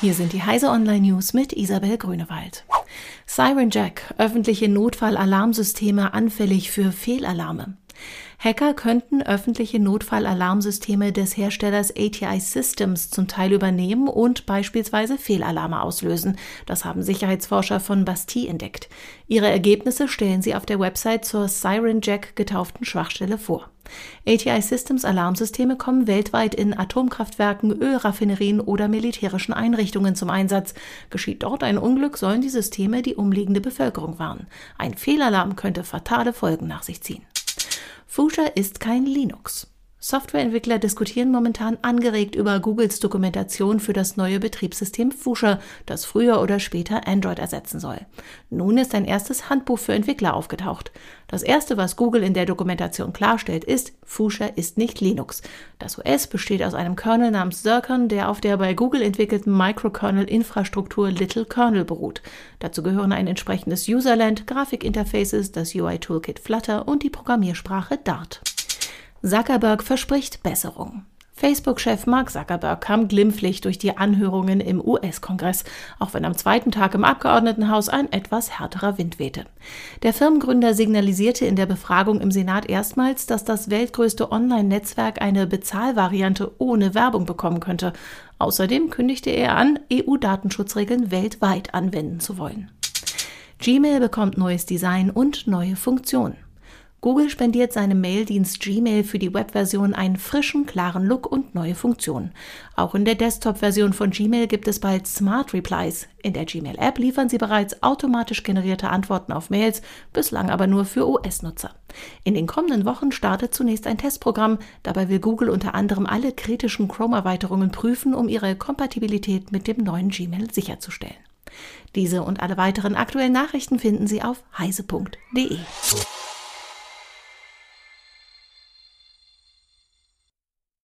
Hier sind die Heise Online News mit Isabel Grünewald. Siren Jack, öffentliche Notfallalarmsysteme anfällig für Fehlalarme. Hacker könnten öffentliche Notfallalarmsysteme des Herstellers ATI Systems zum Teil übernehmen und beispielsweise Fehlalarme auslösen. Das haben Sicherheitsforscher von Bastille entdeckt. Ihre Ergebnisse stellen sie auf der Website zur Siren Jack getauften Schwachstelle vor. ATI Systems Alarmsysteme kommen weltweit in Atomkraftwerken, Ölraffinerien oder militärischen Einrichtungen zum Einsatz. Geschieht dort ein Unglück, sollen die Systeme die umliegende Bevölkerung warnen. Ein Fehlalarm könnte fatale Folgen nach sich ziehen. Fuchsia ist kein Linux. Softwareentwickler diskutieren momentan angeregt über Googles Dokumentation für das neue Betriebssystem Fuchsia, das früher oder später Android ersetzen soll. Nun ist ein erstes Handbuch für Entwickler aufgetaucht. Das erste, was Google in der Dokumentation klarstellt, ist, Fuchsia ist nicht Linux. Das OS besteht aus einem Kernel namens Zircon, der auf der bei Google entwickelten Microkernel-Infrastruktur Little Kernel beruht. Dazu gehören ein entsprechendes Userland, Grafikinterfaces, das UI-Toolkit Flutter und die Programmiersprache Dart. Zuckerberg verspricht Besserung. Facebook-Chef Mark Zuckerberg kam glimpflich durch die Anhörungen im US-Kongress, auch wenn am zweiten Tag im Abgeordnetenhaus ein etwas härterer Wind wehte. Der Firmengründer signalisierte in der Befragung im Senat erstmals, dass das weltgrößte Online-Netzwerk eine Bezahlvariante ohne Werbung bekommen könnte. Außerdem kündigte er an, EU-Datenschutzregeln weltweit anwenden zu wollen. Gmail bekommt neues Design und neue Funktionen. Google spendiert seinem Maildienst Gmail für die Webversion einen frischen, klaren Look und neue Funktionen. Auch in der Desktop-Version von Gmail gibt es bald Smart Replies. In der Gmail-App liefern sie bereits automatisch generierte Antworten auf Mails, bislang aber nur für OS-Nutzer. In den kommenden Wochen startet zunächst ein Testprogramm. Dabei will Google unter anderem alle kritischen Chrome-Erweiterungen prüfen, um ihre Kompatibilität mit dem neuen Gmail sicherzustellen. Diese und alle weiteren aktuellen Nachrichten finden Sie auf heise.de.